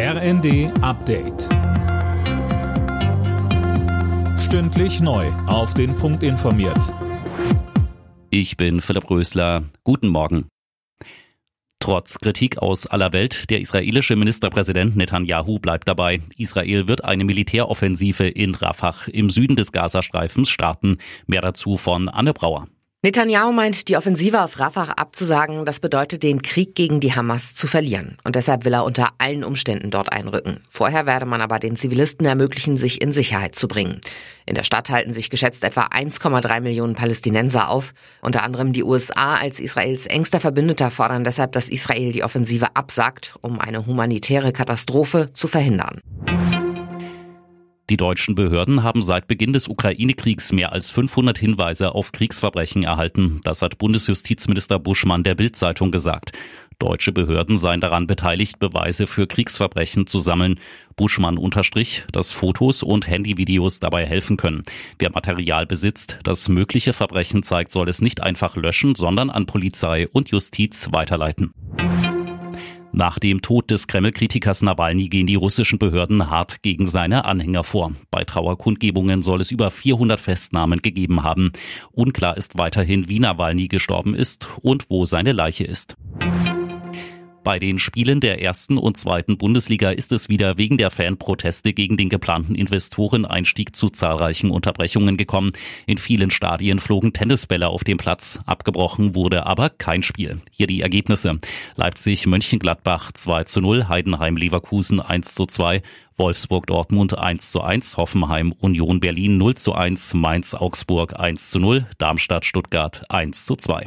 RND Update. Stündlich neu. Auf den Punkt informiert. Ich bin Philipp Rösler. Guten Morgen. Trotz Kritik aus aller Welt, der israelische Ministerpräsident Netanyahu bleibt dabei. Israel wird eine Militäroffensive in Rafah im Süden des Gazastreifens starten. Mehr dazu von Anne Brauer. Netanyahu meint, die Offensive auf Rafah abzusagen, das bedeutet, den Krieg gegen die Hamas zu verlieren. Und deshalb will er unter allen Umständen dort einrücken. Vorher werde man aber den Zivilisten ermöglichen, sich in Sicherheit zu bringen. In der Stadt halten sich geschätzt etwa 1,3 Millionen Palästinenser auf. Unter anderem die USA als Israels engster Verbündeter fordern deshalb, dass Israel die Offensive absagt, um eine humanitäre Katastrophe zu verhindern. Die deutschen Behörden haben seit Beginn des Ukraine-Kriegs mehr als 500 Hinweise auf Kriegsverbrechen erhalten. Das hat Bundesjustizminister Buschmann der Bild-Zeitung gesagt. Deutsche Behörden seien daran beteiligt, Beweise für Kriegsverbrechen zu sammeln. Buschmann unterstrich, dass Fotos und Handyvideos dabei helfen können. Wer Material besitzt, das mögliche Verbrechen zeigt, soll es nicht einfach löschen, sondern an Polizei und Justiz weiterleiten. Nach dem Tod des Kreml-Kritikers Nawalny gehen die russischen Behörden hart gegen seine Anhänger vor. Bei Trauerkundgebungen soll es über 400 Festnahmen gegeben haben. Unklar ist weiterhin, wie Nawalny gestorben ist und wo seine Leiche ist. Bei den Spielen der ersten und zweiten Bundesliga ist es wieder wegen der Fanproteste gegen den geplanten Investoreneinstieg zu zahlreichen Unterbrechungen gekommen. In vielen Stadien flogen Tennisbälle auf dem Platz. Abgebrochen wurde aber kein Spiel. Hier die Ergebnisse. Leipzig Mönchengladbach 2 zu 0, Heidenheim Leverkusen 1 zu 2, Wolfsburg Dortmund 1 zu 1, Hoffenheim Union Berlin 0 zu 1, Mainz Augsburg 1 zu 0, Darmstadt Stuttgart 1 zu 2.